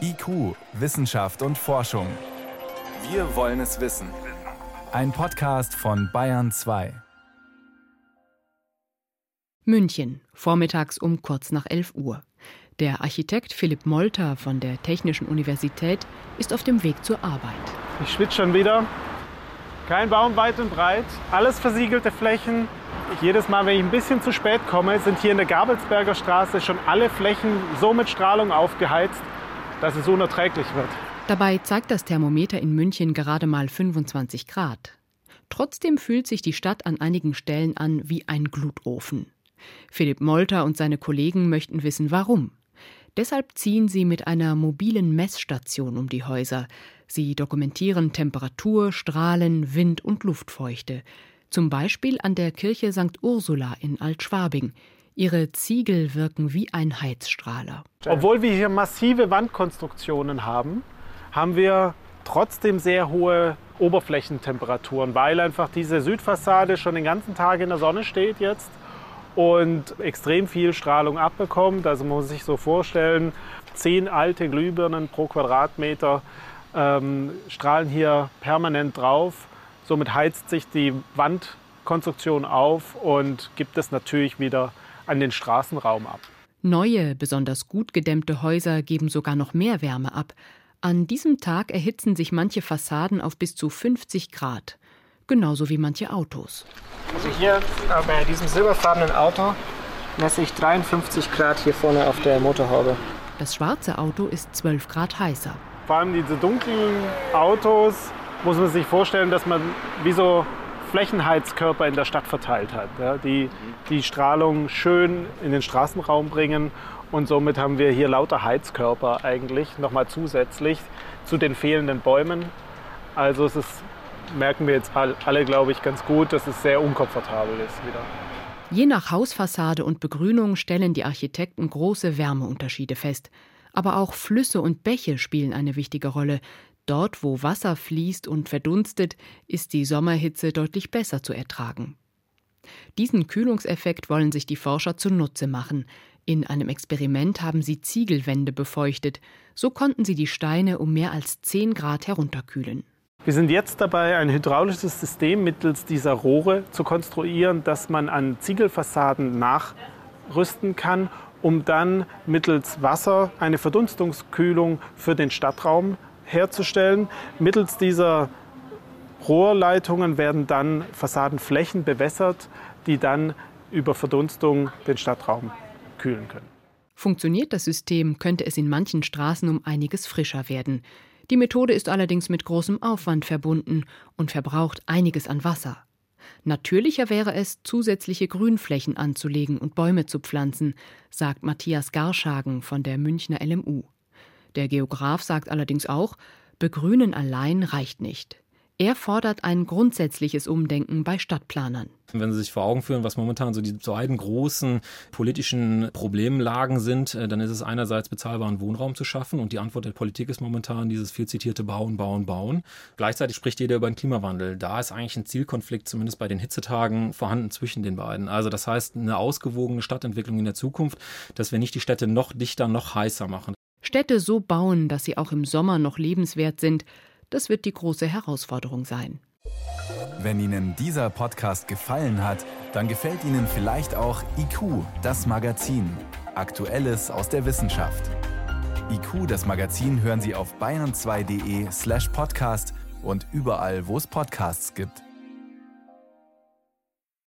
IQ, Wissenschaft und Forschung. Wir wollen es wissen. Ein Podcast von Bayern 2. München, vormittags um kurz nach 11 Uhr. Der Architekt Philipp Molter von der Technischen Universität ist auf dem Weg zur Arbeit. Ich schwitze schon wieder. Kein Baum weit und breit, alles versiegelte Flächen. Jedes Mal, wenn ich ein bisschen zu spät komme, sind hier in der Gabelsberger Straße schon alle Flächen so mit Strahlung aufgeheizt, dass es unerträglich wird. Dabei zeigt das Thermometer in München gerade mal 25 Grad. Trotzdem fühlt sich die Stadt an einigen Stellen an wie ein Glutofen. Philipp Molter und seine Kollegen möchten wissen, warum. Deshalb ziehen sie mit einer mobilen Messstation um die Häuser. Sie dokumentieren Temperatur, Strahlen, Wind und Luftfeuchte. Zum Beispiel an der Kirche St. Ursula in Altschwabing. Ihre Ziegel wirken wie ein Heizstrahler. Obwohl wir hier massive Wandkonstruktionen haben, haben wir trotzdem sehr hohe Oberflächentemperaturen, weil einfach diese Südfassade schon den ganzen Tag in der Sonne steht jetzt und extrem viel Strahlung abbekommt. Also man muss sich so vorstellen, zehn alte Glühbirnen pro Quadratmeter ähm, strahlen hier permanent drauf. Somit heizt sich die Wandkonstruktion auf und gibt es natürlich wieder an den Straßenraum ab. Neue, besonders gut gedämmte Häuser geben sogar noch mehr Wärme ab. An diesem Tag erhitzen sich manche Fassaden auf bis zu 50 Grad, genauso wie manche Autos. Also hier äh, bei diesem silberfarbenen Auto messe ich 53 Grad hier vorne auf der Motorhaube. Das schwarze Auto ist 12 Grad heißer. Vor allem diese dunklen Autos muss man sich vorstellen, dass man wie so Flächenheizkörper in der Stadt verteilt hat, ja, die die Strahlung schön in den Straßenraum bringen. Und somit haben wir hier lauter Heizkörper eigentlich nochmal zusätzlich zu den fehlenden Bäumen. Also es ist, merken wir jetzt alle, glaube ich, ganz gut, dass es sehr unkomfortabel ist wieder. Je nach Hausfassade und Begrünung stellen die Architekten große Wärmeunterschiede fest. Aber auch Flüsse und Bäche spielen eine wichtige Rolle. Dort, wo Wasser fließt und verdunstet, ist die Sommerhitze deutlich besser zu ertragen. Diesen Kühlungseffekt wollen sich die Forscher zunutze machen. In einem Experiment haben sie Ziegelwände befeuchtet. So konnten sie die Steine um mehr als 10 Grad herunterkühlen. Wir sind jetzt dabei, ein hydraulisches System mittels dieser Rohre zu konstruieren, das man an Ziegelfassaden nachrüsten kann, um dann mittels Wasser eine Verdunstungskühlung für den Stadtraum herzustellen. Mittels dieser Rohrleitungen werden dann Fassadenflächen bewässert, die dann über Verdunstung den Stadtraum kühlen können. Funktioniert das System, könnte es in manchen Straßen um einiges frischer werden. Die Methode ist allerdings mit großem Aufwand verbunden und verbraucht einiges an Wasser. Natürlicher wäre es, zusätzliche Grünflächen anzulegen und Bäume zu pflanzen, sagt Matthias Garschagen von der Münchner LMU. Der Geograf sagt allerdings auch, Begrünen allein reicht nicht. Er fordert ein grundsätzliches Umdenken bei Stadtplanern. Wenn Sie sich vor Augen führen, was momentan so die beiden großen politischen Problemlagen sind, äh, dann ist es einerseits bezahlbaren Wohnraum zu schaffen und die Antwort der Politik ist momentan dieses viel zitierte Bauen, Bauen, Bauen. Gleichzeitig spricht jeder über den Klimawandel. Da ist eigentlich ein Zielkonflikt, zumindest bei den Hitzetagen, vorhanden zwischen den beiden. Also das heißt, eine ausgewogene Stadtentwicklung in der Zukunft, dass wir nicht die Städte noch dichter, noch heißer machen. Städte so bauen, dass sie auch im Sommer noch lebenswert sind, das wird die große Herausforderung sein. Wenn Ihnen dieser Podcast gefallen hat, dann gefällt Ihnen vielleicht auch IQ, das Magazin. Aktuelles aus der Wissenschaft. IQ, das Magazin, hören Sie auf bayern2.de slash podcast und überall, wo es Podcasts gibt.